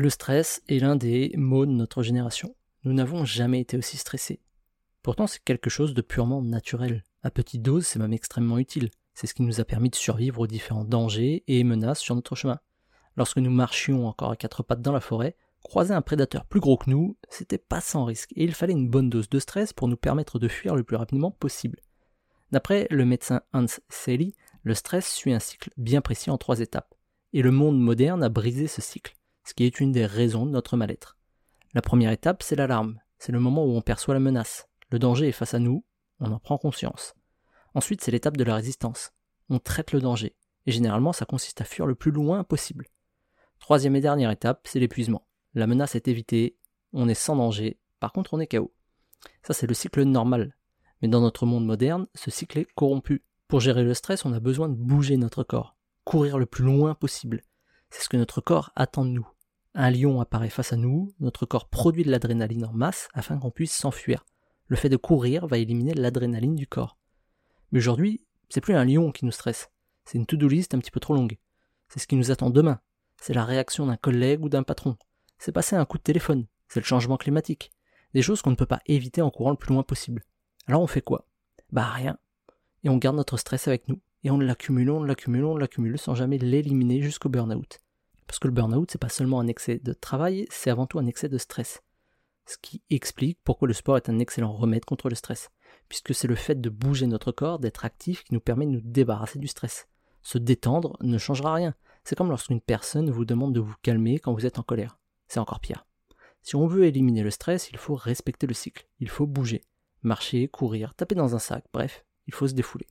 Le stress est l'un des maux de notre génération. Nous n'avons jamais été aussi stressés. Pourtant, c'est quelque chose de purement naturel. À petite dose, c'est même extrêmement utile. C'est ce qui nous a permis de survivre aux différents dangers et menaces sur notre chemin. Lorsque nous marchions encore à quatre pattes dans la forêt, croiser un prédateur plus gros que nous, c'était pas sans risque, et il fallait une bonne dose de stress pour nous permettre de fuir le plus rapidement possible. D'après le médecin Hans Selye, le stress suit un cycle bien précis en trois étapes, et le monde moderne a brisé ce cycle, ce qui est une des raisons de notre mal-être. La première étape, c'est l'alarme, c'est le moment où on perçoit la menace, le danger est face à nous, on en prend conscience. Ensuite, c'est l'étape de la résistance. On traite le danger, et généralement ça consiste à fuir le plus loin possible. Troisième et dernière étape, c'est l'épuisement. La menace est évitée, on est sans danger, par contre on est KO. Ça c'est le cycle normal. Mais dans notre monde moderne, ce cycle est corrompu. Pour gérer le stress, on a besoin de bouger notre corps, courir le plus loin possible. C'est ce que notre corps attend de nous. Un lion apparaît face à nous, notre corps produit de l'adrénaline en masse afin qu'on puisse s'enfuir. Le fait de courir va éliminer l'adrénaline du corps. Mais aujourd'hui, c'est plus un lion qui nous stresse, c'est une to-do list un petit peu trop longue. C'est ce qui nous attend demain. C'est la réaction d'un collègue ou d'un patron. C'est passer un coup de téléphone. C'est le changement climatique. Des choses qu'on ne peut pas éviter en courant le plus loin possible. Alors on fait quoi? Bah rien. Et on garde notre stress avec nous. Et on l'accumule, on l'accumule, on l'accumule sans jamais l'éliminer jusqu'au burn-out. Parce que le burn-out, c'est pas seulement un excès de travail, c'est avant tout un excès de stress. Ce qui explique pourquoi le sport est un excellent remède contre le stress. Puisque c'est le fait de bouger notre corps, d'être actif, qui nous permet de nous débarrasser du stress. Se détendre ne changera rien. C'est comme lorsqu'une personne vous demande de vous calmer quand vous êtes en colère. C'est encore pire. Si on veut éliminer le stress, il faut respecter le cycle. Il faut bouger. Marcher, courir, taper dans un sac, bref, il faut se défouler.